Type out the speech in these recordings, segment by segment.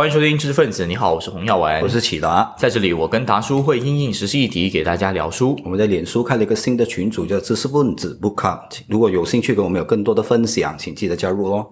欢迎收听知识分子，你好，我是洪耀文，我是启达，在这里我跟达叔会因应时事议题给大家聊书。我们在脸书开了一个新的群组，叫知识分子 Book Club，如果有兴趣跟我们有更多的分享，请记得加入哦。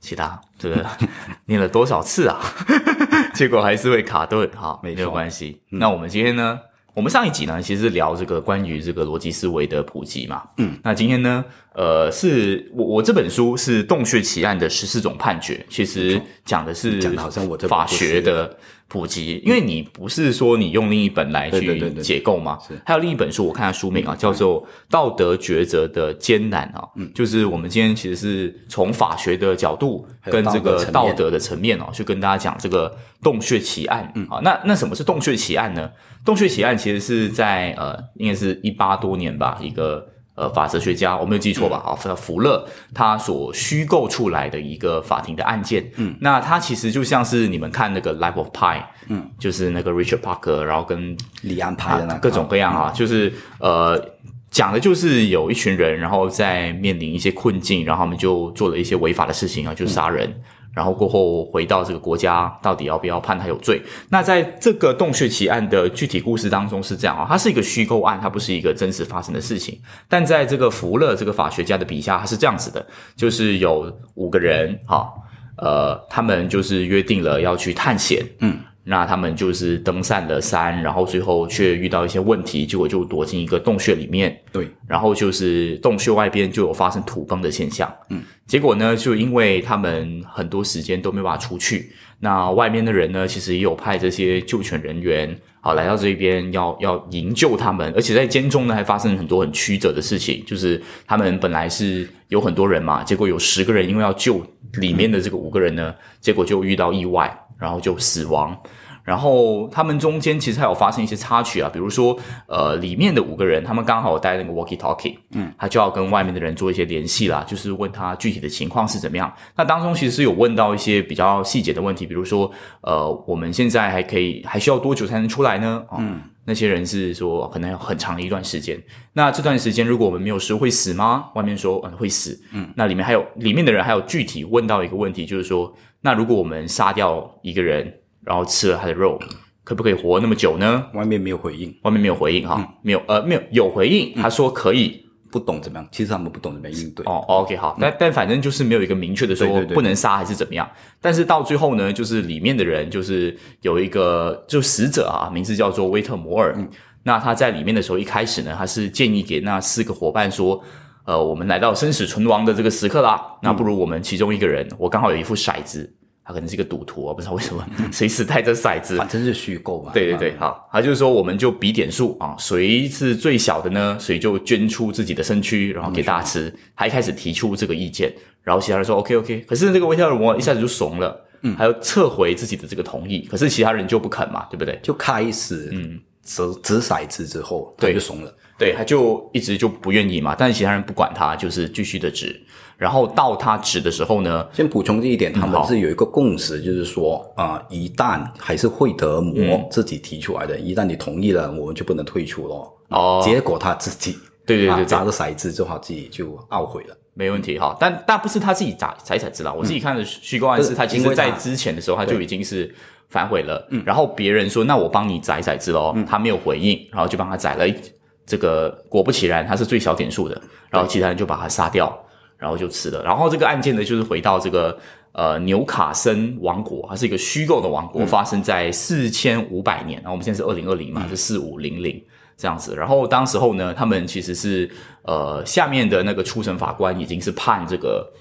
启达，这个 念了多少次啊？结果还是会卡顿，哈，没有关系。那我们今天呢？我们上一集呢，其实聊这个关于这个逻辑思维的普及嘛。嗯，那今天呢，呃，是我我这本书是《洞穴奇案》的十四种判决，其实讲的是讲的好像我法学的普及，因为你不是说你用另一本来去解构吗？还有另一本书，我看下书名啊，叫做《道德抉择的艰难》啊，嗯，就是我们今天其实是从法学的角度跟这个道德的层面哦，去跟大家讲这个洞穴奇案。嗯，啊，那那什么是洞穴奇案呢？洞穴奇案其实是在呃，应该是一八多年吧，一个呃法哲学家，我没有记错吧？啊，福勒他所虚构出来的一个法庭的案件。嗯，那他其实就像是你们看那个《Life of Pi》，嗯，就是那个 Richard Parker，然后跟李安拍的那各种各样啊，就是呃讲的就是有一群人，然后在面临一些困境，然后他们就做了一些违法的事情啊，就杀人。然后过后回到这个国家，到底要不要判他有罪？那在这个洞穴奇案的具体故事当中是这样啊，它是一个虚构案，它不是一个真实发生的事情。但在这个福勒这个法学家的笔下，他是这样子的，就是有五个人哈，呃，他们就是约定了要去探险，嗯。那他们就是登上了山，然后最后却遇到一些问题，结果就躲进一个洞穴里面。对，然后就是洞穴外边就有发生土崩的现象。嗯，结果呢，就因为他们很多时间都没办法出去，那外面的人呢，其实也有派这些救援人员好来到这边要要营救他们，而且在间中呢还发生很多很曲折的事情，就是他们本来是有很多人嘛，结果有十个人因为要救里面的这个五个人呢，结果就遇到意外。然后就死亡，然后他们中间其实还有发生一些插曲啊，比如说，呃，里面的五个人他们刚好带那个 walkie talkie，嗯，他就要跟外面的人做一些联系啦，就是问他具体的情况是怎么样。那当中其实是有问到一些比较细节的问题，比如说，呃，我们现在还可以还需要多久才能出来呢？嗯，那些人是说可能要很长的一段时间。那这段时间如果我们没有食物会死吗？外面说嗯会死，嗯，那里面还有里面的人还有具体问到一个问题，就是说。那如果我们杀掉一个人，然后吃了他的肉，可不可以活那么久呢？外面没有回应，外面没有回应哈，没有呃没有有回应，他说可以，不懂怎么样，其实他们不懂怎么样应对。哦，OK 好，但但反正就是没有一个明确的说不能杀还是怎么样。但是到最后呢，就是里面的人就是有一个就死者啊，名字叫做威特摩尔。那他在里面的时候，一开始呢，他是建议给那四个伙伴说。呃，我们来到生死存亡的这个时刻啦，那不如我们其中一个人，我刚好有一副骰子，他可能是一个赌徒，我不知道为什么 随时带着骰子，反正是虚构嘛。对对对，好，他就是说，我们就比点数啊，谁是最小的呢？谁就捐出自己的身躯，然后给大家吃。他一开始提出这个意见，然后其他人说 OK OK，可是这个微笑的魔一下子就怂了，嗯，还要撤回自己的这个同意，可是其他人就不肯嘛，对不对？就开始嗯，掷掷骰子之后，他就怂了。对，他就一直就不愿意嘛，但是其他人不管他，就是继续的指。然后到他指的时候呢，先补充这一点，他们是有一个共识，就是说啊，一旦还是惠德摩自己提出来的，一旦你同意了，我们就不能退出咯。哦，结果他自己对对对砸了骰子之后，自己就懊悔了。没问题哈，但但不是他自己砸才才知道，我自己看的虚构案是他其实在之前的时候他就已经是反悔了。嗯，然后别人说那我帮你宰骰子喽，他没有回应，然后就帮他宰了。这个果不其然，他是最小点数的，然后其他人就把他杀掉，然后就吃了。然后这个案件呢，就是回到这个呃纽卡森王国，它是一个虚构的王国，发生在四千五百年。然后我们现在是二零二零嘛，是四五零零这样子。然后当时候呢，他们其实是呃下面的那个初审法官已经是判这个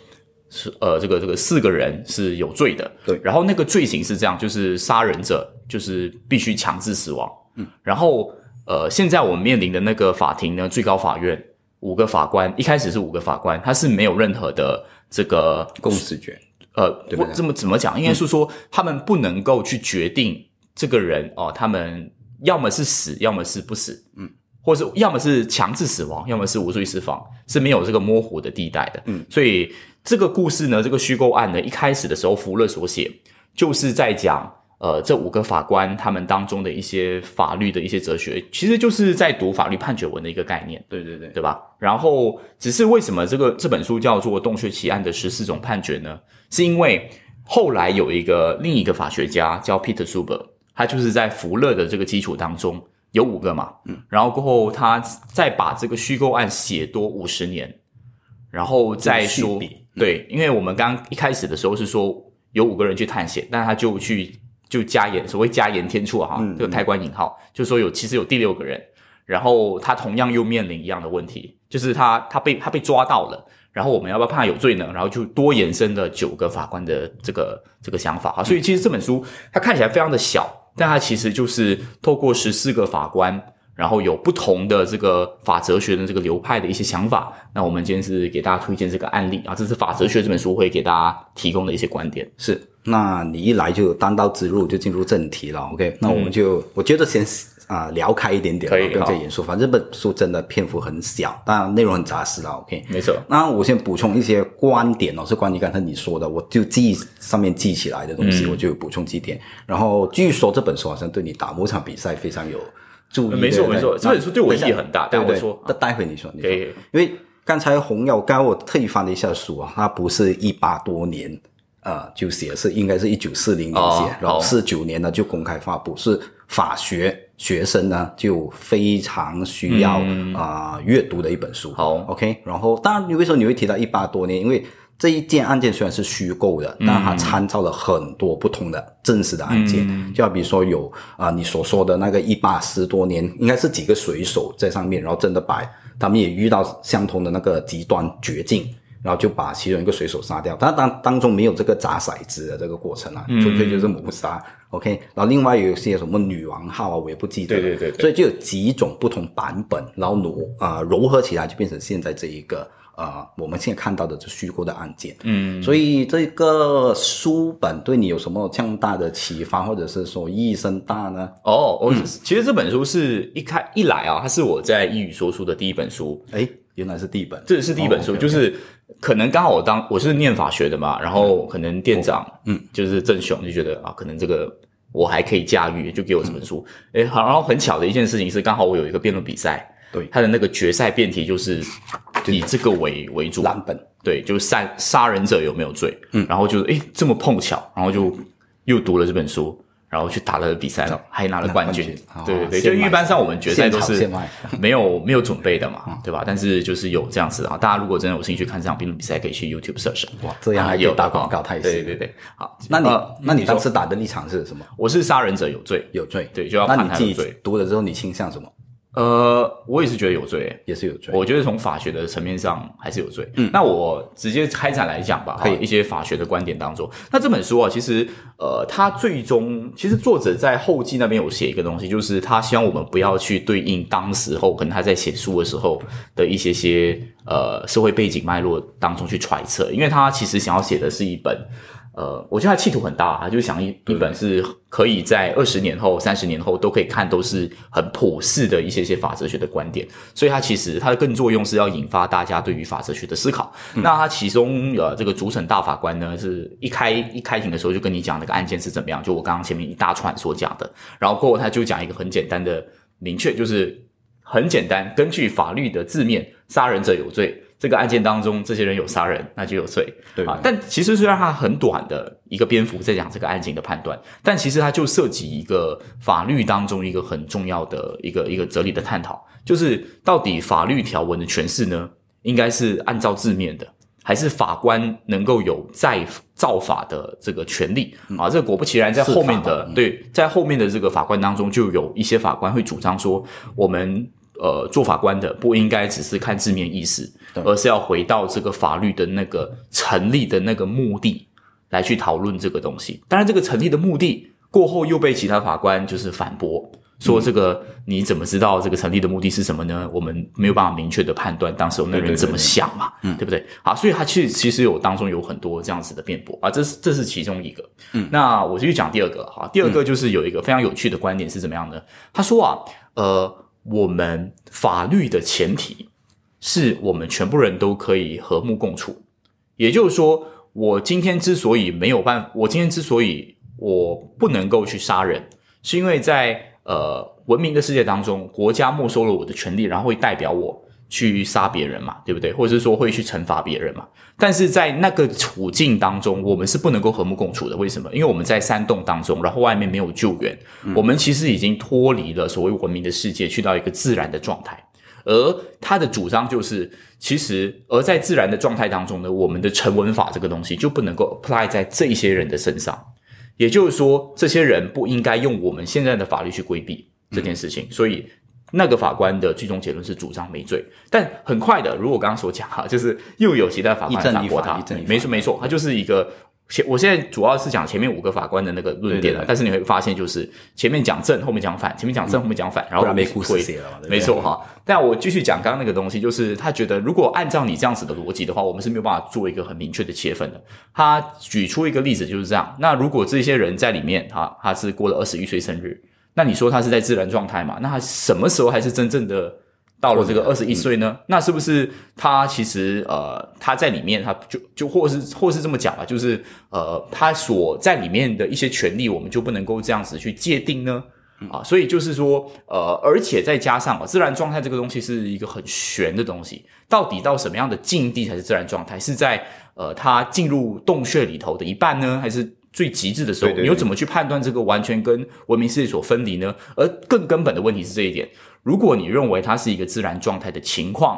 是呃这个这个四个人是有罪的。对，然后那个罪行是这样，就是杀人者就是必须强制死亡。嗯，然后。呃，现在我们面临的那个法庭呢，最高法院五个法官，一开始是五个法官，他是没有任何的这个共识权。呃，这么怎么讲？应该是说他们不能够去决定这个人哦，他们要么是死，要么是不死，嗯，或者是要么是强制死亡，要么是无罪释放，是没有这个模糊的地带的。嗯，所以这个故事呢，这个虚构案呢，一开始的时候，福勒所写就是在讲。呃，这五个法官他们当中的一些法律的一些哲学，其实就是在读法律判决文的一个概念，对对对，对吧？然后，只是为什么这个这本书叫做《洞穴奇案》的十四种判决呢？是因为后来有一个另一个法学家叫 Peter Suber，他就是在福勒的这个基础当中有五个嘛，嗯，然后过后他再把这个虚构案写多五十年，然后再说对，因为我们刚一开始的时候是说有五个人去探险，但他就去就加盐，所谓加盐添醋哈，这个抬棺引号，就说有其实有第六个人，然后他同样又面临一样的问题，就是他他被他被抓到了。然后我们要不要判他有罪呢？然后就多延伸了九个法官的这个这个想法哈。所以其实这本书它看起来非常的小，但它其实就是透过十四个法官，然后有不同的这个法哲学的这个流派的一些想法。那我们今天是给大家推荐这个案例啊，这是法哲学这本书会给大家提供的一些观点。是，那你一来就单刀直入就进入正题了。OK，那我们就我觉得先。啊，聊开一点点，不用再严肃。反正这本书真的篇幅很小，当然内容很扎实了。OK，没错。那我先补充一些观点哦，是关于刚才你说的，我就记上面记起来的东西，我就补充几点。然后据说这本书好像对你打某场比赛非常有助益。没错没错，这本书对我意义很大。对对，说，那待会你说，你说，因为刚才红药，刚我特意翻了一下书啊，它不是一八多年呃就写，是应该是一九四零年写，然后四九年呢就公开发布，是法学。学生呢就非常需要啊阅读的一本书。好，OK。然后，当然，你为什么你会提到一八多年？因为这一件案件虽然是虚构的，但它参照了很多不同的真实的案件。就好比说有啊，你所说的那个一八十多年，应该是几个水手在上面，然后真的把他们也遇到相同的那个极端绝境。然后就把其中一个水手杀掉，他当当中没有这个砸骰子的这个过程啊，纯粹就是谋杀。OK，然后另外有一些什么女王号啊，我也不记得。对对对。所以就有几种不同版本，然后挪啊糅合起来，就变成现在这一个呃我们现在看到的这虚构的案件。嗯。所以这个书本对你有什么这样大的启发，或者是说意义深大呢？哦，我其实这本书是一开一来啊，它是我在一语说书的第一本书。哎，原来是第一本，这是第一本书，就是。可能刚好我当我是念法学的嘛，然后可能店长嗯。就是郑雄就觉得啊，可能这个我还可以驾驭，就给我这本书。哎，好，然后很巧的一件事情是，刚好我有一个辩论比赛，对，他的那个决赛辩题就是以这个为为主，蓝本，对，就是杀杀人者有没有罪，嗯，然后就是哎这么碰巧，然后就又读了这本书。然后去打了比赛了，还拿了冠军。对对对，就一般上我们决赛都是没有没有准备的嘛，对吧？但是就是有这样子啊，大家如果真的有兴趣看这场辩论比赛，可以去 YouTube search。哇，这样还有打广告，太对对对。好，那你那你当时打的立场是什么？我是杀人者有罪，有罪，对，就要判他有罪。读了之后，你倾向什么？呃，我也是觉得有罪，也是有罪。我觉得从法学的层面上还是有罪。嗯，那我直接开展来讲吧，以一些法学的观点当中，那这本书啊，其实呃，它最终其实作者在后记那边有写一个东西，就是他希望我们不要去对应当时候可能他在写书的时候的一些些呃社会背景脉络当中去揣测，因为他其实想要写的是一本。呃，我觉得他企图很大，他就想一一本是可以在二十年后、三十年后都可以看，都是很普世的一些些法哲学的观点。所以，他其实他的更作用是要引发大家对于法哲学的思考。那他其中呃，这个主审大法官呢，是一开一开庭的时候就跟你讲那个案件是怎么样，就我刚刚前面一大串所讲的。然后过后他就讲一个很简单的明确，就是很简单，根据法律的字面，杀人者有罪。这个案件当中，这些人有杀人，那就有罪，对啊。但其实虽然它很短的一个篇幅在讲这个案件的判断，但其实它就涉及一个法律当中一个很重要的一个一个哲理的探讨，就是到底法律条文的诠释呢，应该是按照字面的，还是法官能够有再造法的这个权利啊？这个果不其然，在后面的对，在后面的这个法官当中，就有一些法官会主张说，我们。呃，做法官的不应该只是看字面意思，而是要回到这个法律的那个成立的那个目的来去讨论这个东西。当然，这个成立的目的过后又被其他法官就是反驳，说这个你怎么知道这个成立的目的是什么呢？我们没有办法明确的判断当时那人怎么想嘛，对不对？好，所以他其实其实有当中有很多这样子的辩驳啊，这是这是其中一个。嗯，那我就去讲第二个哈，第二个就是有一个非常有趣的观点是怎么样的？他说啊，呃。我们法律的前提是我们全部人都可以和睦共处，也就是说，我今天之所以没有办，我今天之所以我不能够去杀人，是因为在呃文明的世界当中，国家没收了我的权利，然后会代表我去杀别人嘛，对不对？或者是说会去惩罚别人嘛？但是在那个处境当中，我们是不能够和睦共处的。为什么？因为我们在山洞当中，然后外面没有救援，我们其实已经脱离了所谓文明的世界，去到一个自然的状态。而他的主张就是，其实而在自然的状态当中呢，我们的成文法这个东西就不能够 apply 在这些人的身上。也就是说，这些人不应该用我们现在的法律去规避这件事情。所以。那个法官的最终结论是主张没罪，但很快的，如我刚刚所讲哈，就是又有其他法官反驳他，没错没错，他就是一个前，我现在主要是讲前面五个法官的那个论点了，但是你会发现就是前面讲正，后面讲反，前面讲正，后面讲反，然后没故事写了，没错哈。但我继续讲刚刚那个东西，就是他觉得如果按照你这样子的逻辑的话，我们是没有办法做一个很明确的切分的。他举出一个例子就是这样，那如果这些人在里面哈，他是过了二十一岁生日。那你说他是在自然状态嘛？那他什么时候还是真正的到了这个二十一岁呢？那是不是他其实呃他在里面，他就就或是或是这么讲吧，就是呃他所在里面的一些权利，我们就不能够这样子去界定呢？啊，所以就是说呃，而且再加上啊自然状态这个东西是一个很玄的东西，到底到什么样的境地才是自然状态？是在呃他进入洞穴里头的一半呢，还是？最极致的时候，你又怎么去判断这个完全跟文明世界所分离呢？而更根本的问题是这一点：如果你认为它是一个自然状态的情况，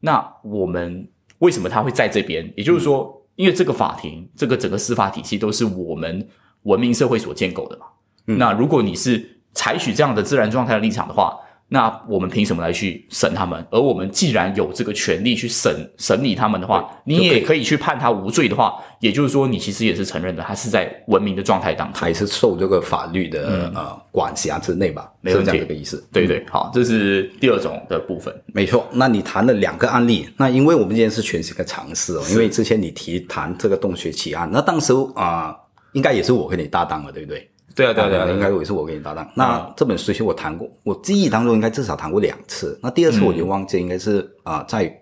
那我们为什么它会在这边？也就是说，因为这个法庭、这个整个司法体系都是我们文明社会所建构的嘛。那如果你是采取这样的自然状态的立场的话，那我们凭什么来去审他们？而我们既然有这个权利去审审理他们的话，你也可以去判他无罪的话，也就是说，你其实也是承认的，他是在文明的状态当中，还是受这个法律的呃管辖之内吧？没有这样一个意思。对对，好，这是第二种的部分。没错，那你谈了两个案例，那因为我们今天是全新的尝试哦，因为之前你提谈这个洞穴奇案，那当时啊，应该也是我跟你搭档了，对不对？对啊，对啊，对啊，应该也是我跟你搭档。那这本书其实我谈过，我记忆当中应该至少谈过两次。那第二次我就忘记，应该是啊，在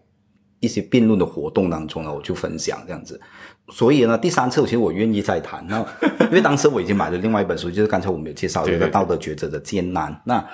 一些辩论的活动当中呢，我就分享这样子。所以呢，第三次其实我愿意再谈。那 因为当时我已经买了另外一本书，就是刚才我们有介绍一个《道德抉择的艰难》。那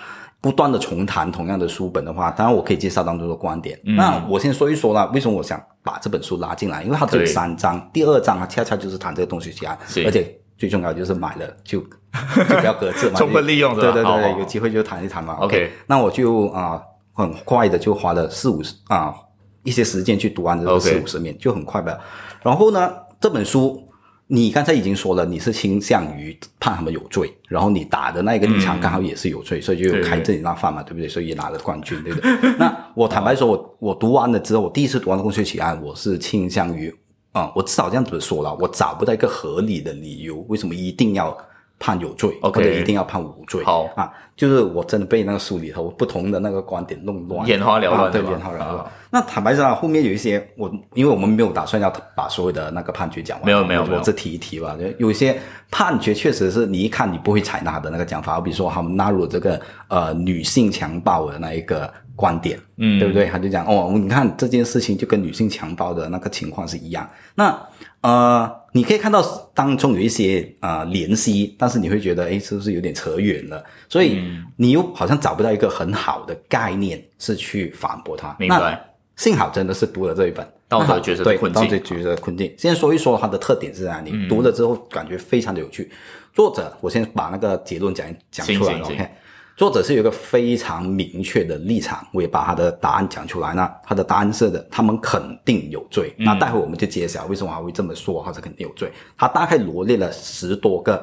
不断的重谈同样的书本的话，当然我可以介绍当中的观点。那我先说一说啦，为什么我想把这本书拉进来？因为它只有三章，第二章它，恰恰就是谈这个东西起来，而且。最重要就是买了就 就不要搁置嘛，充分利用对对对，有机会就谈一谈嘛。OK，那我就啊很快的就花了四五十啊一些时间去读完这四五十面，就很快吧。然后呢，这本书你刚才已经说了，你是倾向于判他们有罪，然后你打的那个立场刚好也是有罪，所以就开这里那饭嘛，对不对？所以也拿了冠军，对不对？那我坦白说，我我读完了之后，我第一次读完《公学起案》，我是倾向于。啊，我至少这样子说了，我找不到一个合理的理由，为什么一定要判有罪，或者一定要判无罪？好啊，就是我真的被那个书里头不同的那个观点弄乱，眼花缭乱，对，眼花缭乱。那坦白讲，后面有一些我，因为我们没有打算要把所有的那个判决讲完，没有没有，我这提一提吧。就有一些判决确实是你一看你不会采纳的那个讲法，比如说他们纳入这个呃女性强暴的那一个。观点，嗯，对不对？他就讲哦，你看这件事情就跟女性强暴的那个情况是一样。那呃，你可以看到当中有一些啊联系，但是你会觉得，哎，是不是有点扯远了？所以你又好像找不到一个很好的概念是去反驳他。明白？幸好真的是读了这一本《道德抉择的困境》。道德抉择的困境。先说一说它的特点是哪里？读了之后感觉非常的有趣。作者，我先把那个结论讲讲出来，OK。作者是有一个非常明确的立场，我也把他的答案讲出来。那他的答案是的，他们肯定有罪。那待会我们就揭晓为什么他会这么说，他是肯定有罪。他大概罗列了十多个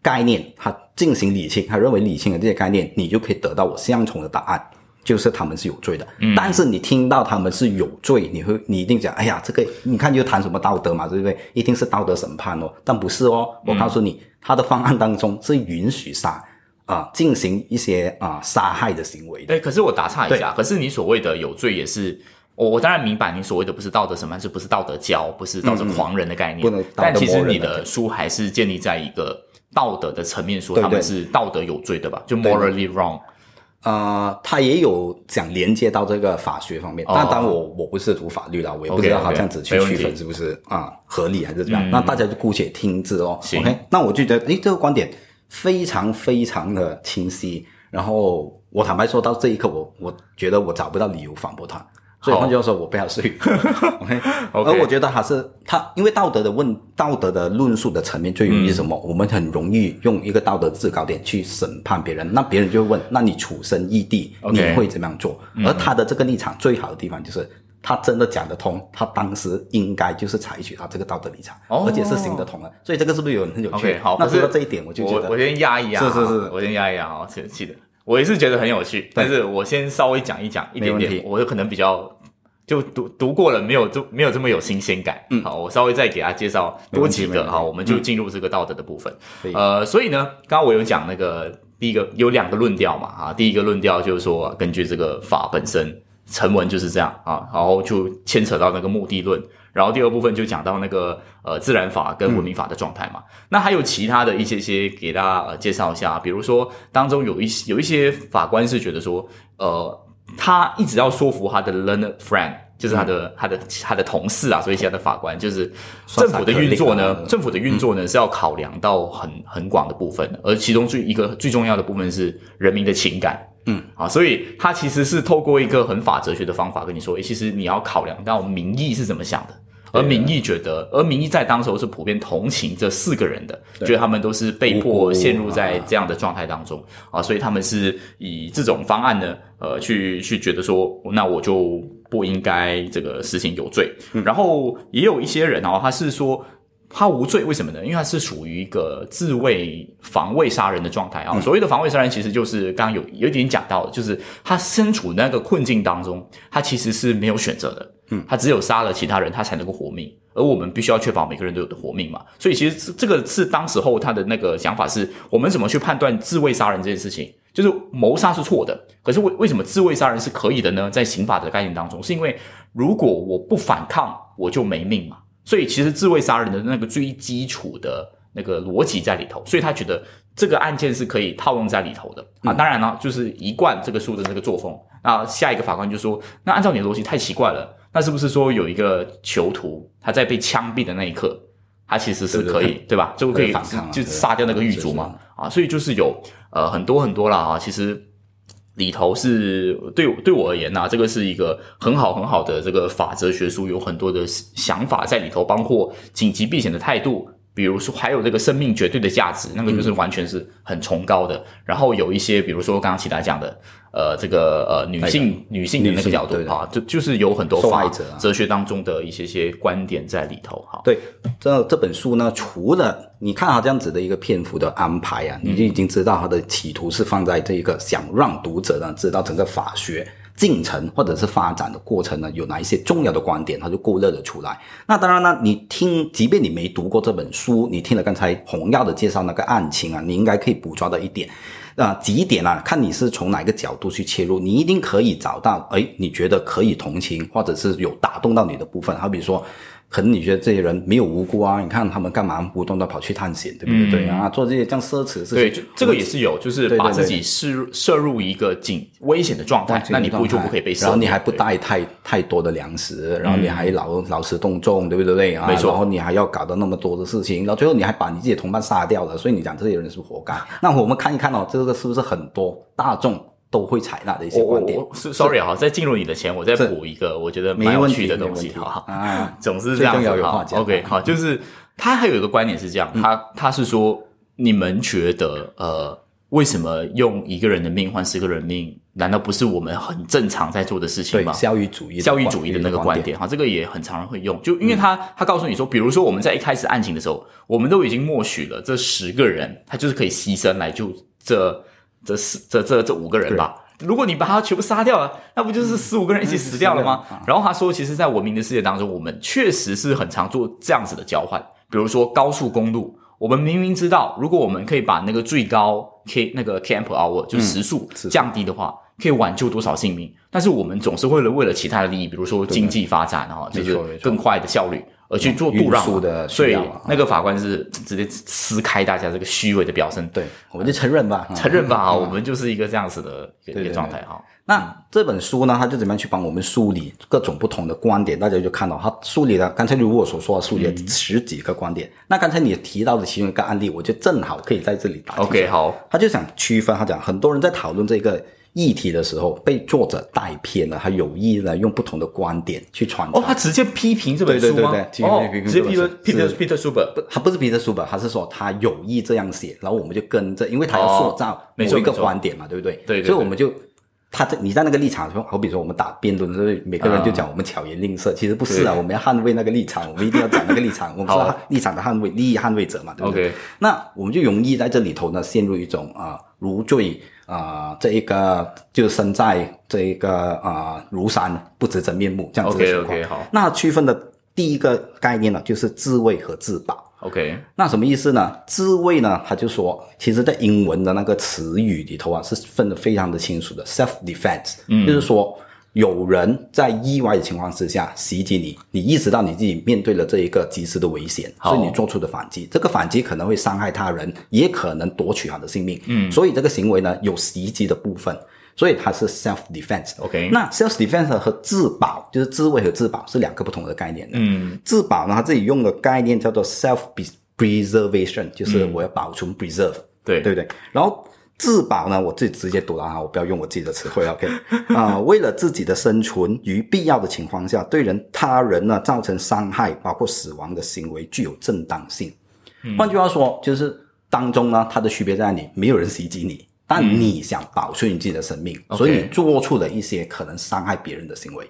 概念，他进行理清，他认为理清的这些概念，你就可以得到我相同的答案，就是他们是有罪的。但是你听到他们是有罪，你会你一定讲，哎呀，这个你看就谈什么道德嘛，对不对？一定是道德审判哦。但不是哦，我告诉你，他的方案当中是允许杀。啊，进行一些啊杀害的行为。对，可是我打岔一下，可是你所谓的有罪也是，我我当然明白你所谓的不是道德审判，是不是道德教，不是道德狂人的概念。但其实你的书还是建立在一个道德的层面，说他们是道德有罪的吧？就 morally wrong。呃，他也有讲连接到这个法学方面，但当我我不是读法律的，我也不知道他这样子去区分是不是啊合理还是怎么样。那大家就姑且听之哦。OK，那我就觉得，诶，这个观点。非常非常的清晰，然后我坦白说到这一刻，我我觉得我找不到理由反驳他。所以换句话说，我被他说服。OK，而我觉得还是他，因为道德的问道德的论述的层面最容易什么？我们很容易用一个道德制高点去审判别人，那别人就会问：那你处身异地，你会怎么样做？而他的这个立场最好的地方就是。他真的讲得通，他当时应该就是采取他这个道德立场，而且是行得通的，所以这个是不是有很有趣？好，那说到这一点，我就觉得我先压一压，是是是，我先压一压啊，记记得，我也是觉得很有趣，但是我先稍微讲一讲一点点，我可能比较就读读过了，没有就没有这么有新鲜感。嗯，好，我稍微再给他介绍多几个，哈，我们就进入这个道德的部分。呃，所以呢，刚刚我有讲那个第一个有两个论调嘛，啊，第一个论调就是说根据这个法本身。成文就是这样啊，然后就牵扯到那个目的论，然后第二部分就讲到那个呃自然法跟文明法的状态嘛。那还有其他的一些些给大家呃介绍一下，比如说当中有一些有一些法官是觉得说，呃，他一直要说服他的 learned friend，就是他的他的他的同事啊，所以现在的法官就是政府的运作呢，政府的运作呢是要考量到很很广的部分，而其中最一个最重要的部分是人民的情感。嗯，啊，所以他其实是透过一个很法哲学的方法跟你说，诶其实你要考量到民意是怎么想的，而民意觉得，而民意在当时候是普遍同情这四个人的，觉得他们都是被迫陷入在这样的状态当中啊，所以他们是以这种方案呢，呃，去去觉得说，那我就不应该这个事情有罪，然后也有一些人哦，他是说。他无罪，为什么呢？因为他是属于一个自卫、防卫杀人的状态啊。所谓的防卫杀人，其实就是刚刚有有一点讲到，就是他身处那个困境当中，他其实是没有选择的。嗯，他只有杀了其他人，他才能够活命。而我们必须要确保每个人都有的活命嘛。所以其实这个是当时候他的那个想法是：我们怎么去判断自卫杀人这件事情？就是谋杀是错的，可是为为什么自卫杀人是可以的呢？在刑法的概念当中，是因为如果我不反抗，我就没命嘛。所以其实自卫杀人的那个最基础的那个逻辑在里头，所以他觉得这个案件是可以套用在里头的啊。当然呢，就是一贯这个书的这个作风。那下一个法官就说：“那按照你的逻辑太奇怪了，那是不是说有一个囚徒他在被枪毙的那一刻，他其实是可以对吧？就可以反抗就杀掉那个狱卒嘛？啊，所以就是有呃很多很多了啊，其实。”里头是对对我而言呐，这个是一个很好很好的这个法则学书，有很多的想法在里头，包括紧急避险的态度，比如说还有这个生命绝对的价值，那个就是完全是很崇高的。然后有一些，比如说刚刚其他讲的。呃，这个呃，女性女性的那个角度哈，就就是有很多法哲学当中的一些些观点在里头哈。对，这这本书呢，除了你看他这样子的一个篇幅的安排啊，你就已经知道他的企图是放在这一个想让读者呢知道整个法学进程或者是发展的过程呢有哪一些重要的观点，他就勾勒了出来。那当然呢，你听，即便你没读过这本书，你听了刚才洪耀的介绍那个案情啊，你应该可以捕捉到一点。啊，几点啊？看你是从哪个角度去切入，你一定可以找到，哎，你觉得可以同情，或者是有打动到你的部分。好比如说。可能你觉得这些人没有无辜啊？你看他们干嘛不断的跑去探险，对不对？对啊，做这些这样奢侈的事情。对，就这个也是有，就是把自己摄摄入一个紧危险的状态，那你不就不可以被？然后你还不带太太多的粮食，然后你还劳劳师动众，对不对？啊，没错。然后你还要搞到那么多的事情，然后最后你还把你自己的同伴杀掉了，所以你讲这些人是活该。那我们看一看哦，这个是不是很多大众？都会采纳的一些观点。，sorry 哈，在进入你的前，我再补一个，我觉得蛮有趣的东西，哈，啊，总是这样子哈。OK，好，就是他还有一个观点是这样，他他是说，你们觉得呃，为什么用一个人的命换十个人命，难道不是我们很正常在做的事情吗？教育主义，效益主义的那个观点，哈，这个也很常人会用，就因为他他告诉你说，比如说我们在一开始案情的时候，我们都已经默许了这十个人，他就是可以牺牲来救这。这四这这这五个人吧，如果你把他全部杀掉了，那不就是十五个人一起死掉了吗？然后他说，其实，在文明的世界当中，我们确实是很常做这样子的交换。比如说高速公路，我们明明知道，如果我们可以把那个最高 k 那个 camp hour 就时速降低的话，可以挽救多少性命？但是我们总是为了为了其他的利益，比如说经济发展啊，就是更快的效率。而去做度让的，所以那个法官是直接撕开大家这个虚伪的表征。对，我们就承认吧，承认吧，我们就是一个这样子的一个状态哈。那这本书呢，他就怎么样去帮我们梳理各种不同的观点？大家就看到他梳理了，刚才如我所说的梳理了十几个观点。那刚才你提到的其中一个案例，我就正好可以在这里打。OK，好，他就想区分，他讲很多人在讨论这个议题的时候，被作者带偏了，他有意的用不同的观点去传哦，他直接批评这本书吗？对对对哦，直接批评 Peter 这 Peter 本 Peter Suber，不，他不是彼得书本，他是说他有意这样写，然后我们就跟着，因为他要塑造某一个观点嘛，对不对？对对对。所以我们就他在你在那个立场说，好比说我们打辩论的时候，每个人就讲我们巧言令色，其实不是啊，我们要捍卫那个立场，我们一定要讲那个立场，我们是好。立场的捍卫利益捍卫者嘛，对不对？那我们就容易在这里头呢陷入一种啊、如坠啊、这一个就身在这一个啊、如山不知真面目这样子的 OK，情况。OK，好那区分的第一个概念呢，就是自卫和自保。OK，那什么意思呢？自卫呢，他就说，其实在英文的那个词语里头啊，是分得非常的清楚的，self defense，、就是说有人在意外的情况之下袭击你，你意识到你自己面对了这一个及时的危险，好所以你做出的反击，这个反击可能会伤害他人，也可能夺取他的性命。嗯，所以这个行为呢，有袭击的部分。所以它是 self defense。OK 那 self defense 和自保，就是自卫和自保是两个不同的概念的。嗯，自保呢，它自己用的概念叫做 self preservation，就是我要保存 preserve，、对对不对？然后自保呢，我自己直接读了哈，我不要用我自己的词汇，OK？啊、为了自己的生存，于必要的情况下，对人他人呢造成伤害，包括死亡的行为具有正当性。换句话说，就是当中呢，它的区别在哪里？没有人袭击你，但你想保存你自己的生命所以你做出了一些可能伤害别人的行为。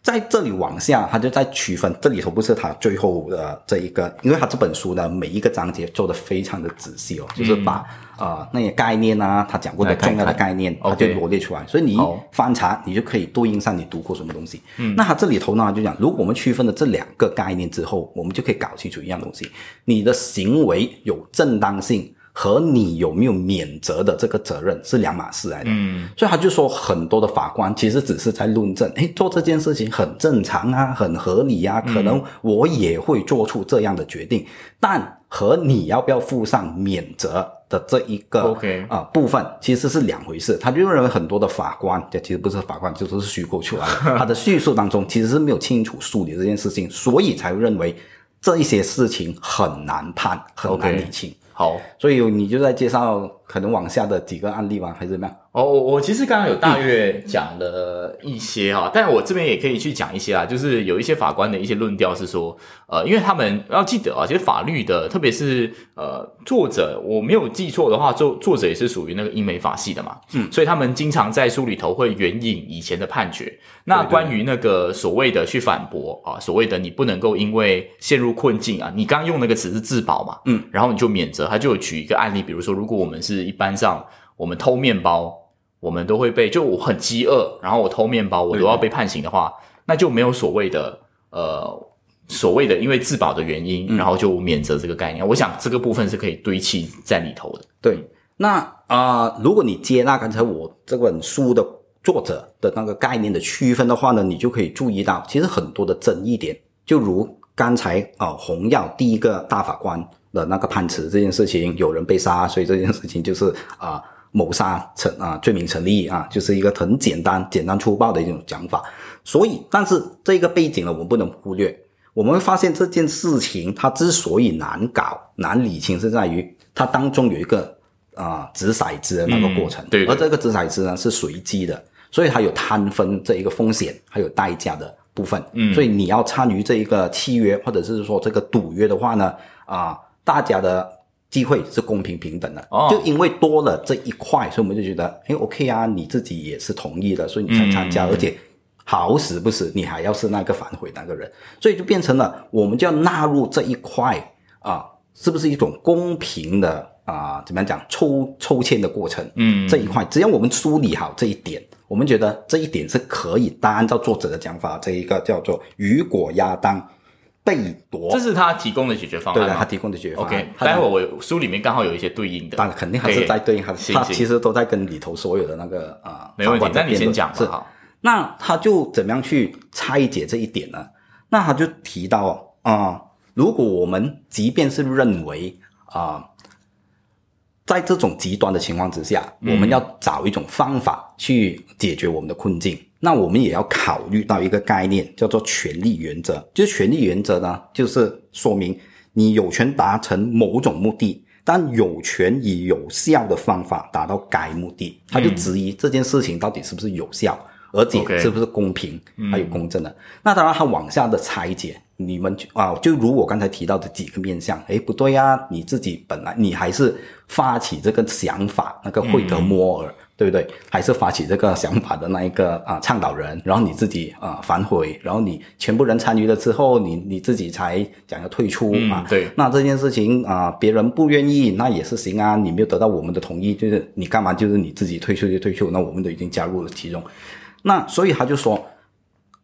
在这里往下，他就在区分，这里头不是他最后的这一个，因为他这本书呢，每一个章节做的非常的仔细哦，就是把呃那些概念啊，他讲过的重要的概念，他就罗列出来，所以你一翻查，你就可以对应上你读过什么东西。嗯，那他这里头呢就讲，如果我们区分了这两个概念之后，我们就可以搞清楚一样东西，你的行为有正当性。和你有没有免责的这个责任是两码事来的，嗯，所以他就说很多的法官其实只是在论证，诶，做这件事情很正常啊，很合理啊，可能我也会做出这样的决定，但和你要不要负上免责的这一个 OK 啊、部分其实是两回事。他就认为很多的法官，这其实不是法官，就都是虚构出来的，他的叙述当中其实是没有清楚梳理这件事情，所以才会认为这一些事情很难判，很难理清。好。所以你就在介绍可能往下的几个案例吗？还是怎么样？哦，我我其实刚刚有大约讲了一些哈，但我这边也可以去讲一些啊，就是有一些法官的一些论调是说，呃，因为他们要记得啊，其实法律的，特别是呃作者，我没有记错的话，作作者也是属于那个英美法系的嘛，嗯，所以他们经常在书里头会援引以前的判决。那关于那个所谓的去反驳啊，所谓的你不能够因为陷入困境啊，你刚刚用那个词是自保嘛，嗯，然后你就免责，他就有举一个案例，比如说，如果我们是一般上我们偷面包，我们都会被就我很饥饿，然后我偷面包，我都要被判刑的话，那就没有所谓的呃所谓的因为自保的原因，然后就免责这个概念。我想这个部分是可以堆砌在里头的。对，那啊、呃如果你接纳刚才我这本书的作者的那个概念的区分的话呢，你就可以注意到，其实很多的争议点，就如刚才啊、呃洪耀第一个大法官的那个判词这件事情，有人被杀，所以这件事情就是啊、谋杀成啊、罪名成立啊，就是一个很简单、简单粗暴的一种讲法。所以，但是这个背景呢，我们不能忽略。我们会发现这件事情它之所以难搞、难理清，是在于它当中有一个啊、掷骰子的那个过程，嗯对对而这个掷骰子呢是随机的，所以它有摊分这一个风险还有代价的部分。嗯，所以你要参与这一个契约或者是说这个赌约的话呢，啊、大家的机会是公平平等的。哦就因为多了这一块，所以我们就觉得，哎，OK 啊，你自己也是同意的，所以你才参加，嗯而且。好死不死，你还要是那个反悔那个人，所以就变成了我们就要纳入这一块啊，是不是一种公平的啊？怎么样讲抽抽签的过程？嗯这一块只要我们梳理好这一点，我们觉得这一点是可以。但按照作者的讲法，这一个叫做雨果亚当被夺，这是他提供的解决方对的，案吗他提供的解决方案。OK，待会我书里面刚好有一些对应的，当然肯定还是在对应他，行行他其实都在跟里头所有的那个啊，没问题法。官的那你先辩论是讲吧。好，那他就怎么样去拆解这一点呢？那他就提到啊、如果我们即便是认为啊、在这种极端的情况之下，我们要找一种方法去解决我们的困境，那我们也要考虑到一个概念，叫做权利原则。就是权利原则呢，就是说明你有权达成某种目的，但有权以有效的方法达到该目的，他就质疑这件事情到底是不是有效，而且是不是公平还有公正的。那当然，他往下的拆解，你们就啊，就如我刚才提到的几个面向，诶，不对呀、你自己本来你还是发起这个想法，那个惠特摩尔。对不对？还是发起这个想法的那一个啊倡导人，然后你自己啊反悔，然后你全部人参与了之后，你你自己才讲要退出、啊。嗯对那这件事情啊，别人不愿意，那也是行啊，你没有得到我们的同意，就是你干嘛就是你自己退出就退出，那我们都已经加入了其中。那所以他就说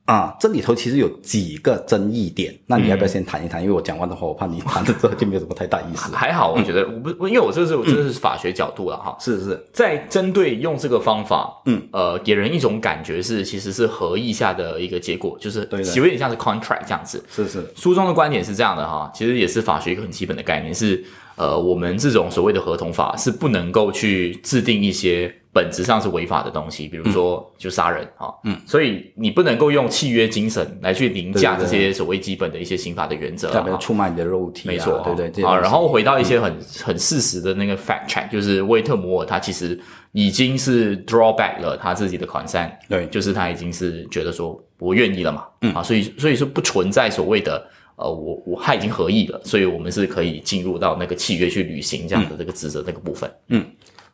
啊，这里头其实有几个争议点，那你要不要先谈一谈？因为我讲完的话，我怕你谈了之后就没有什么太大意思。还好，我觉得我不，因为我这是我这是法学角度了哈。是是，在针对用这个方法，嗯，呃，给人一种感觉是其实是合意下的一个结果，就是有点像是 contract 这样子。是是，书中的观点是这样的哈，其实也是法学一个很基本的概念是，呃，我们这种所谓的合同法是不能够去制定一些本质上是违法的东西，比如说就杀人啊，嗯，所以你不能够用契约精神来去凌驾这对对些所谓基本的一些刑法的原则代表啊。出卖你的肉体、啊，没错，对不对？这些啊，然后回到一些很很事实的那个 fact check，就是威特摩尔他其实已经是 drawback 了他自己的款项，对。就是他已经是觉得说我愿意了嘛，嗯。啊，所以所以说不存在所谓的呃我我他已经合意了，所以我们是可以进入到那个契约去履行这样的这个职责那个部分，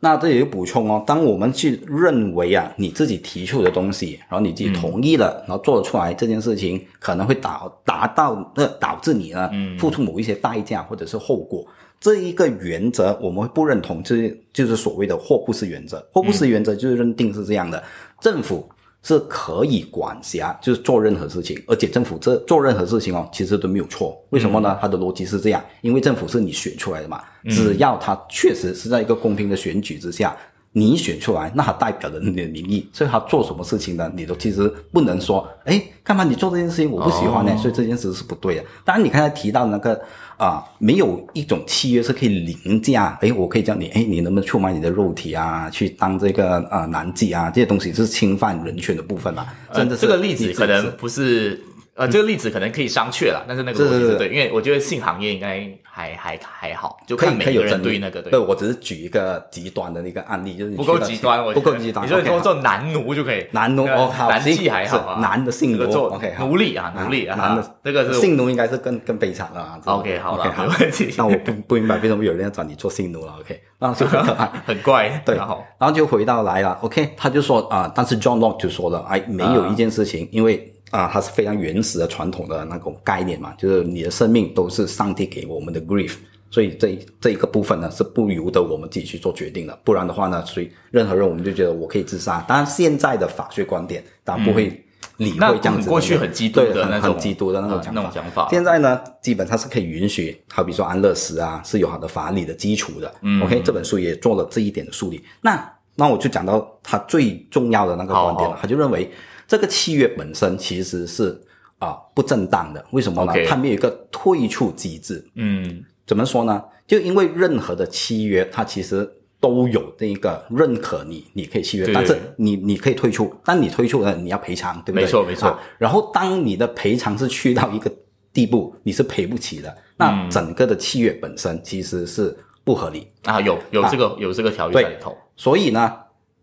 那这里有补充哦，当我们去认为啊，你自己提出的东西，然后你自己同意了，然后做出来这件事情，可能会导达到那导致你呢，付出某一些代价或者是后果。这一个原则我们会不认同，就是就是所谓的霍布斯原则。霍布斯原则就是认定是这样的，政府是可以管辖，就是做任何事情，而且政府这做任何事情哦，其实都没有错。为什么呢？它的逻辑是这样，因为政府是你选出来的嘛，只要它确实是在一个公平的选举之下。你选出来，那它代表着你的民意，所以他做什么事情呢？你都其实不能说，哎，干嘛你做这件事情我不喜欢呢？哦所以这件事是不对的。当然，你刚才提到那个啊、没有一种契约是可以凌驾，哎，我可以叫你，哎，你能不能出卖你的肉体啊，去当这个啊、男妓啊，这些东西是侵犯人权的部分嘛？真的这个例子可能不是。呃，这个例子可能可以商榷了，但是那个是对，因为我觉得性行业应该还还还好，就可以看每个人对那个对。对，我只是举一个极端的那个案例，就是你不够极端，我不够极端。你说 OK，好。说做男奴就可以，男奴哦，好，男行妓还好啊，男的性奴做奴隶啊，奴隶啊，男的这个是性奴应该是更更悲惨了啊。OK，好了好。没问题。那我不不明白为什么有人要找你做性奴了，OK，那就很可爱。很怪，对，然后。然后就回到来了，OK，他就说啊、但是 John Locke 就说了，哎，没有一件事情，因为啊、它是非常原始的传统的那种概念嘛，就是你的生命都是上帝给我们的 grief，所以这这一个部分呢是不由得我们自己去做决定的，不然的话呢，所以任何人我们就觉得我可以自杀。当然，现在的法学观点当然不会理会这样子的、过去很基督的那种很基督的那种嗯讲法。那种讲法现在呢，基本上是可以允许，好比说安乐死啊，是有好的法理的基础的。嗯，OK，这本书也做了这一点的梳理。那那我就讲到他最重要的那个观点了，他就认为这个契约本身其实是啊、不正当的。为什么呢它没有一个退出机制。嗯怎么说呢？就因为任何的契约，它其实都有那个认可你，你可以契约，对但是你你可以退出，但你退出了，你要赔偿，对不对？没错没错啊然后当你的赔偿是去到一个地步，你是赔不起的，那嗯整个的契约本身其实是不合理。啊有有这个有这个条约对在里头，所以呢，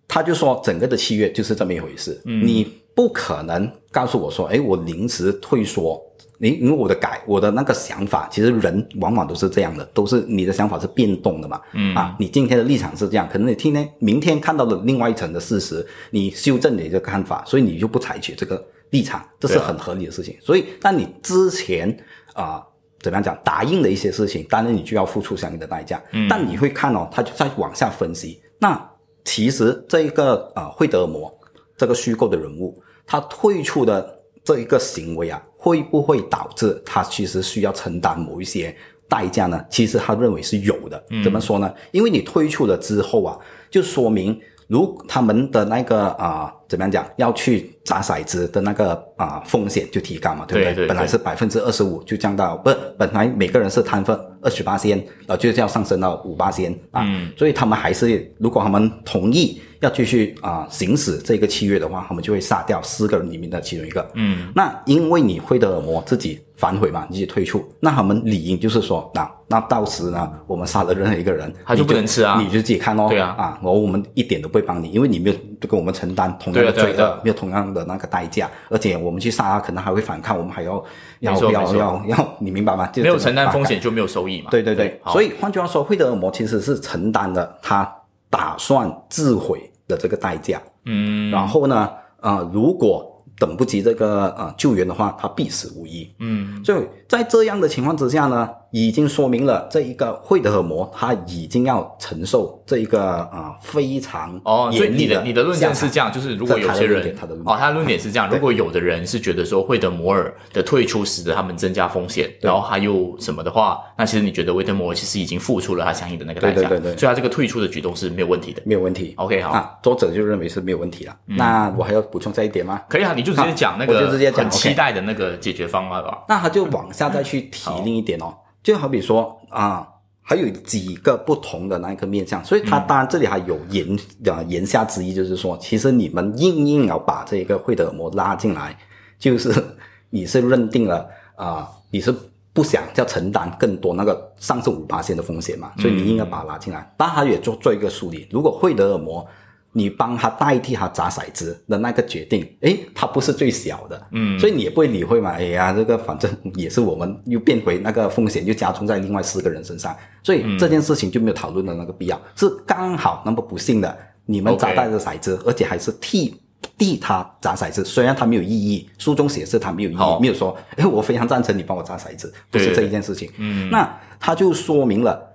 他就说整个的契约就是这么一回事。嗯你不可能告诉我说，哎，我临时退缩。你因为我的改，我的那个想法，其实人往往都是这样的，都是你的想法是变动的嘛。嗯啊，你今天的立场是这样，可能你今天明天看到了另外一层的事实，你修正你的看法，所以你就不采取这个立场，这是很合理的事情。所以，但你之前啊、怎么样讲答应的一些事情，当然你就要付出相应的代价。嗯，但你会看哦，他就在往下分析。那其实这一个呃惠德尔摩这个虚构的人物，他退出的这一个行为啊，会不会导致他其实需要承担某一些代价呢？其实他认为是有的。怎么说呢？因为你退出了之后啊，就说明如他们的那个啊、怎么样讲，要去砸骰子的那个啊、风险就提高嘛，对不对对本来是百分之二十五，就降到不，本来每个人是摊分二十八仙，呃，就是要上升到五八仙啊。嗯所以他们还是，如果他们同意要继续啊、行使这个契约的话，他们就会杀掉四个人里面的其中一个。嗯，那因为你惠德尔摩自己反悔嘛，你自己退出，那他们理应就是说，那那到时呢，我们杀了任何一个人，他就你不能吃啊你就自己看哦。对啊啊，我我们一点都不会帮你，因为你没有跟我们承担同样的罪恶，没有同样的那个代价，而且我们去杀他，可能还会反抗，我们还要要要要要，你明白吗？就没有承担风险就没有收益嘛。对对对，好所以换句话说，惠德尔摩其实是承担了他打算自毁的这个代价。嗯，然后呢，呃，如果等不及这个呃救援的话，他必死无疑。嗯，所以在这样的情况之下呢，已经说明了这一个惠德尔摩他已经要承受这一个啊、呃非常哦，所以你的的你的论证下场。是这样，就是如果有些人他的哦，他的论点是这样，如果有的人是觉得说惠德摩尔的退出使得他们增加风险，然后还有什么的话，那其实你觉得惠德摩尔其实已经付出了他相应的那个代价，对对对对。所以他这个退出的举动是没有问题的。没有问题。OK，好，啊，作者就认为是没有问题了。那我还要补充这一点吗？可以啊，你就直接讲那个我就直接讲很期待的那个解决方案吧。那他就往下再去提另一点哦，就好比说啊，还有几个不同的那一个面向，所以他当然这里还有言啊言下之意，就是说，其实你们硬硬要把这个惠德尔摩拉进来，就是你是认定了啊，你是。不想要承担更多那个上次五八线的风险嘛，所以你应该把它拉进来。但他也做做一个梳理，如果惠德尔摩你帮他代替他砸骰子的那个决定，诶，他不是最小的，嗯所以你也不会理会嘛。哎呀，这个反正也是我们又变回那个风险又加重在另外四个人身上，所以这件事情就没有讨论的那个必要。是刚好那么不幸的，你们砸带着骰子，而且还是替。替他砸骰子，虽然他没有意义，书中写是他没有意好义，没有说，哎，我非常赞成你帮我砸骰子，不是这一件事情。嗯，那他就说明了，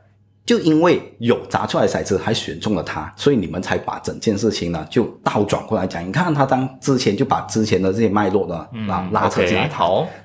就因为有砸出来的骰子还选中了他，所以你们才把整件事情呢就倒转过来讲。你看他当之前就把之前的这些脉络呢啊拉扯进来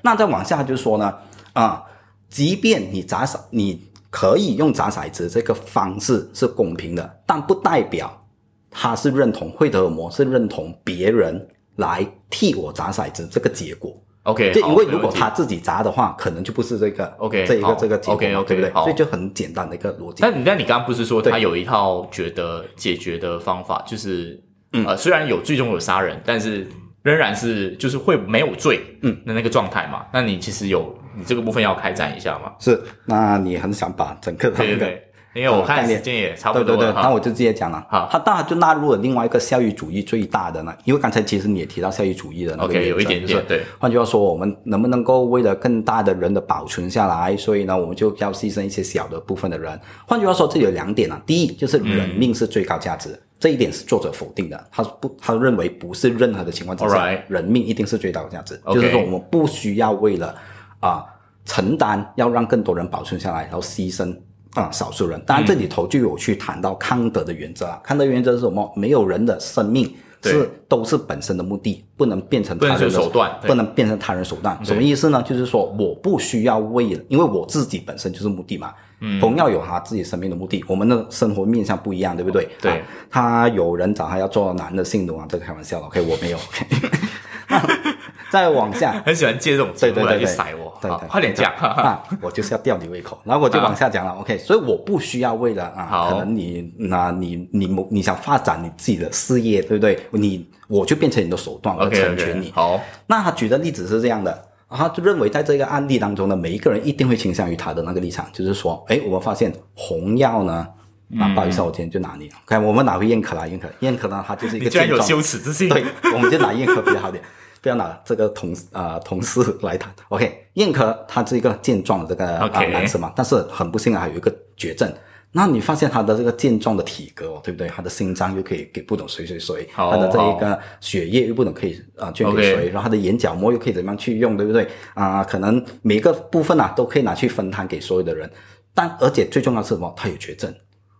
那再往下就说呢啊，即便你砸骰，你可以用砸骰子这个方式是公平的，但不代表他是认同惠德尔摩是认同别人来替我砸骰子这个结果。OK，就因为如果他自己砸的话，可能就不是这个 OK，这一个这个结果 OK，OK，对不对？好所以就很简单的一个逻辑。但你但你刚刚不是说他有一套觉得解决的方法，就是、嗯呃，虽然有最终有杀人，但是仍然是就是会没有罪，嗯的那个状态嘛。那你其实有你这个部分要开展一下嘛？是，那你很想把整个对对对，因为我看时间也差不多对对对，多。那我就直接讲了。好他当然就纳入了另外一个效益主义最大的呢，因为刚才其实你也提到效益主义的那个 OK，原则有一点就是点对。换句话说，我们能不能够为了更大的人的保存下来，所以呢，我们就要牺牲一些小的部分的人。换句话说，这里有两点啊，第一就是人命是最高价值。这一点是作者否定的，他不，他认为不是任何的情况之下人命一定是最大的价值就是说我们不需要为了啊、承担要让更多人保存下来，然后牺牲啊、少数人。当然，这里头就有去谈到康德的原则啊。康德原则是什么？没有人的生命是都是本身的目的，不能变成他人的手段不能变成他人手段。什么意思呢？就是说我不需要为了，因为我自己本身就是目的嘛。嗯，同样有他自己生命的目的，我们的生活面向不一样，对不对？对啊他有人找他要做男的性奴啊，这个开玩笑的，OK，我没有。再往下，很喜欢借这种对对对对塞我，对对，快点讲。啊！我就是要吊你胃口，然后我就往下讲了。OK，所以我不需要为了啊，可能你那你你你想发展你自己的事业，对不对？你我就变成你的手段，我成全你。好，那他举的例子是这样的，他就认为在这个案例当中呢，每一个人一定会倾向于他的那个立场，就是说，哎，我们发现红药呢，嗯啊，不好意思啊，我今天就拿你，看我们拿回燕科啦，燕科，燕科呢，它就是一个健壮居然有羞耻之心。对，我们就拿燕科比较好点，不要拿这个同啊、同事来谈。OK，燕科他是一个健壮的这个啊、男生嘛，但是很不幸啊，还有一个绝症。那你发现他的这个健壮的体格哦，对不对？他的心脏又可以给不懂谁谁谁，他的这一个血液又不能可以啊捐给谁，然后他的眼角膜又可以怎么样去用，对不对？啊、可能每个部分啊都可以拿去分摊给所有的人，但而且最重要是什么？他有绝症。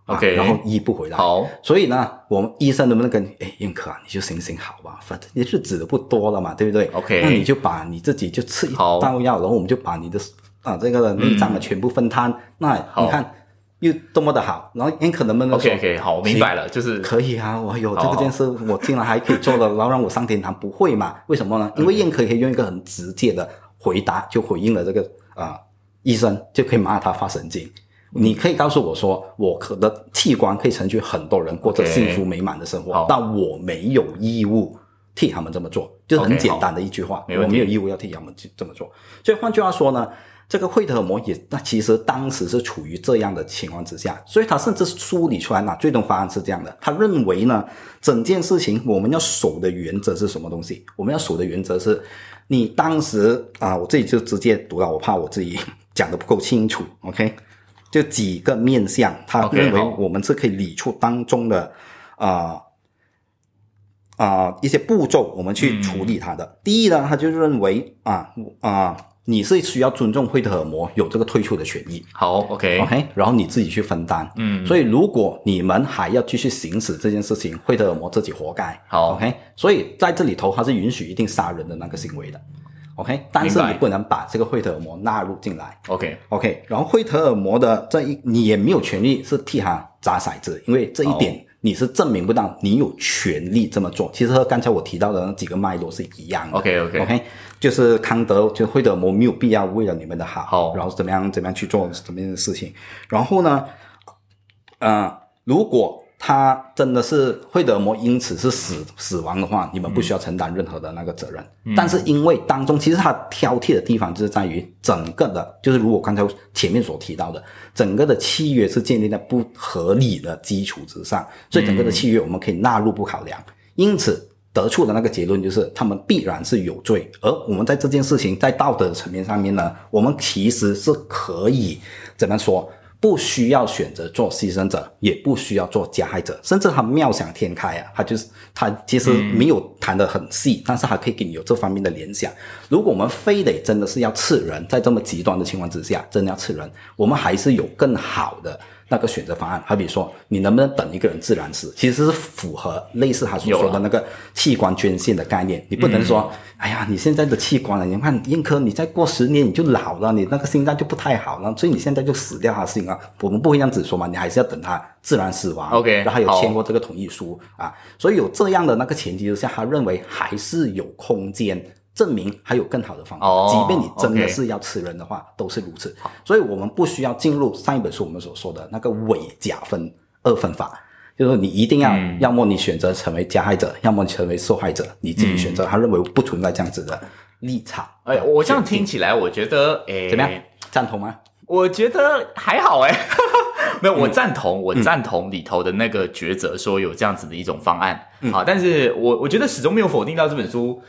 啊 OK 然后医不回来，好，所以呢，我们医生能不能跟你，哎，燕科啊，你就行行好吧，反正你日子不多了嘛，对不对？OK 那你就把你自己就吃一好刀药，然后我们就把你的啊这个内脏啊全部分摊。那你看，又多么的好，然后燕可能不能说 OK OK，好，我明白了，就是可以啊，我有这个件事，我竟然还可以做了，然后让我上天堂，不会嘛？为什么呢？因为燕可以用一个很直接的回答就回应了这个啊、医生就可以骂他发神经。你可以告诉我说，我可的器官可以成就很多人过着幸福美满的生活好但我没有义务替他们这么做，就是很简单的一句话我没有义务要替他们去这么做。所以换句话说呢，这个惠特尔摩也，那其实当时是处于这样的情况之下，所以他甚至梳理出来呢，最终方案是这样的。他认为呢，整件事情我们要守的原则是什么东西？我们要守的原则是，你当时啊，我自己就直接读了，我怕我自己 讲的不够清楚，OK？就几个面相，他认为我们是可以理出当中的啊。啊、一些步骤，我们去处理它的。第一呢，他就认为啊啊、你是需要尊重惠特尔摩有这个退出的权益好 OK，，OK，然后你自己去分担。嗯所以如果你们还要继续行使这件事情，惠特尔摩自己活该。好，OK，所以在这里头他是允许一定杀人的那个行为的，OK，但是你不能把这个惠特尔摩纳入进来。OK，OK，然后惠特尔摩的这一你也没有权利是替他砸骰子，因为这一点你是证明不到你有权利这么做。其实和刚才我提到的那几个脉络是一样的。OK，OK OK，就是康德就惠特尔摩没有必要为了你们的好，好然后怎么样怎么样去做怎么样的事情。然后呢，呃，如果他真的是惠德尔摩因此是死死亡的话，你们不需要承担任何的那个责任。但是因为当中其实他挑剔的地方就是在于整个的，就是如果刚才前面所提到的，整个的契约是建立在不合理的基础之上，所以整个的契约我们可以纳入不考量。因此得出的那个结论就是，他们必然是有罪。而我们在这件事情在道德层面上面呢，我们其实是可以怎么说？不需要选择做牺牲者，也不需要做加害者，甚至他妙想天开啊，他就是他其实没有谈得很细，但是他可以给你有这方面的联想。如果我们非得真的是要刺人，在这么极端的情况之下，真的要刺人，我们还是有更好的那个选择方案。好比说，你能不能等一个人自然死，其实是符合类似他所说的那个器官捐献的概念。你不能说，哎呀，你现在的器官了，你看硬科，你再过十年你就老了，你那个心脏就不太好了，所以你现在就死掉他心啊。我们不会这样子说嘛，你还是要等他自然死亡。OK，然后有签过这个同意书啊，所以有这样的那个前提之下，他认为还是有空间。证明还有更好的方法，哦即便你真的是要吃人的话，都是如此。所以我们不需要进入上一本书我们所说的那个伪假分二分法，就是说你一定要，嗯要么你选择成为加害者，要么你成为受害者，你自己选嗯择。他认为不存在这样子的立场。哎，我这样听起来，我觉得，哎，怎么样？赞同吗？我觉得还好哎，没有，嗯我赞同，我赞同里头的那个抉择，说有这样子的一种方案嗯啊，但是我我觉得始终没有否定到这本书。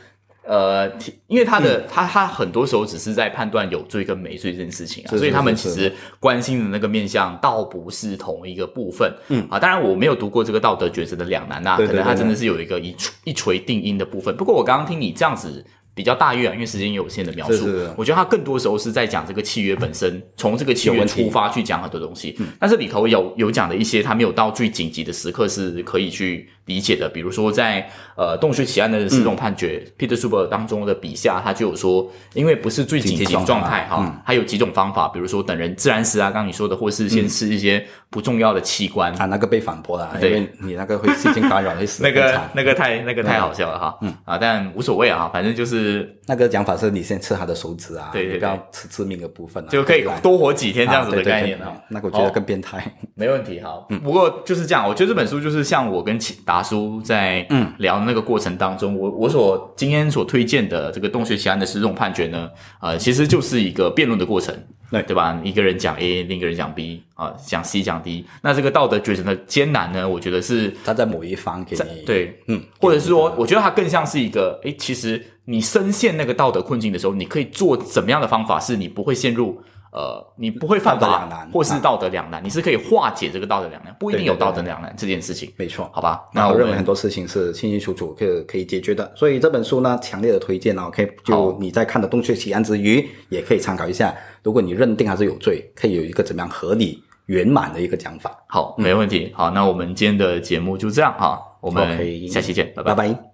呃，因为他嗯的、他他很多时候只是在判断有罪跟没罪这件事情啊，是所以他们其实关心的那个面向倒不是同一个部分。嗯啊，当然我没有读过这个道德抉择的两难啊，对对对可能他真的是有一个一锤一锤定音的部分。不过我刚刚听你这样子比较大约啊，因为时间有限的描述，是是是。我觉得他更多时候是在讲这个契约本身，从这个契约出发去讲很多东西。但是里头有有讲的一些，他没有到最紧急的时刻是可以去理解的。比如说在呃洞穴奇案的四种判决、p e t e r Super 当中的笔下，他就有说，因为不是最紧急状状态态哈，还有几种方法，比如说等人自然死啊，刚刚你说的，或是先吃一些不重要的器官。啊，那个被反驳了，因对为你那个会细菌感染会死 那个那个太那个太好笑了哈，嗯。啊，但无所谓啊，反正就是那个讲法是你先吃他的手指啊，对对对不要吃致命的部分啊，就可以多活几天这样子的概念啊。那个我觉得更变态。没问题，好。不过就是这样，我觉得这本书就是像我跟达叔在嗯聊的那个过程当中，我我所今天所推荐的这个洞穴奇案的十种判决呢，呃，其实就是一个辩论的过程，对对吧？一个人讲 A，另一个人讲 B 啊、讲 C 讲 D，那这个道德抉择的艰难呢，我觉得是他在某一方给在你对，嗯，或者是说，我觉得它更像是一个，诶，其实你深陷那个道德困境的时候，你可以做怎么样的方法，是你不会陷入呃，你不会犯法两难，或是啊道德两难，你是可以化解这个道德两难，不一定有道德两难这件事情，没错。好吧？那那我认为很多事情是清清楚楚可以可以解决的，所以这本书呢，强烈的推荐啊，OK，就你在看的《洞穴奇案》之余，也可以参考一下。如果你认定还是有罪，可以有一个怎么样合理圆满的一个讲法。好，没问题。好，那我们今天的节目就这样哈，我们下期见，拜。拜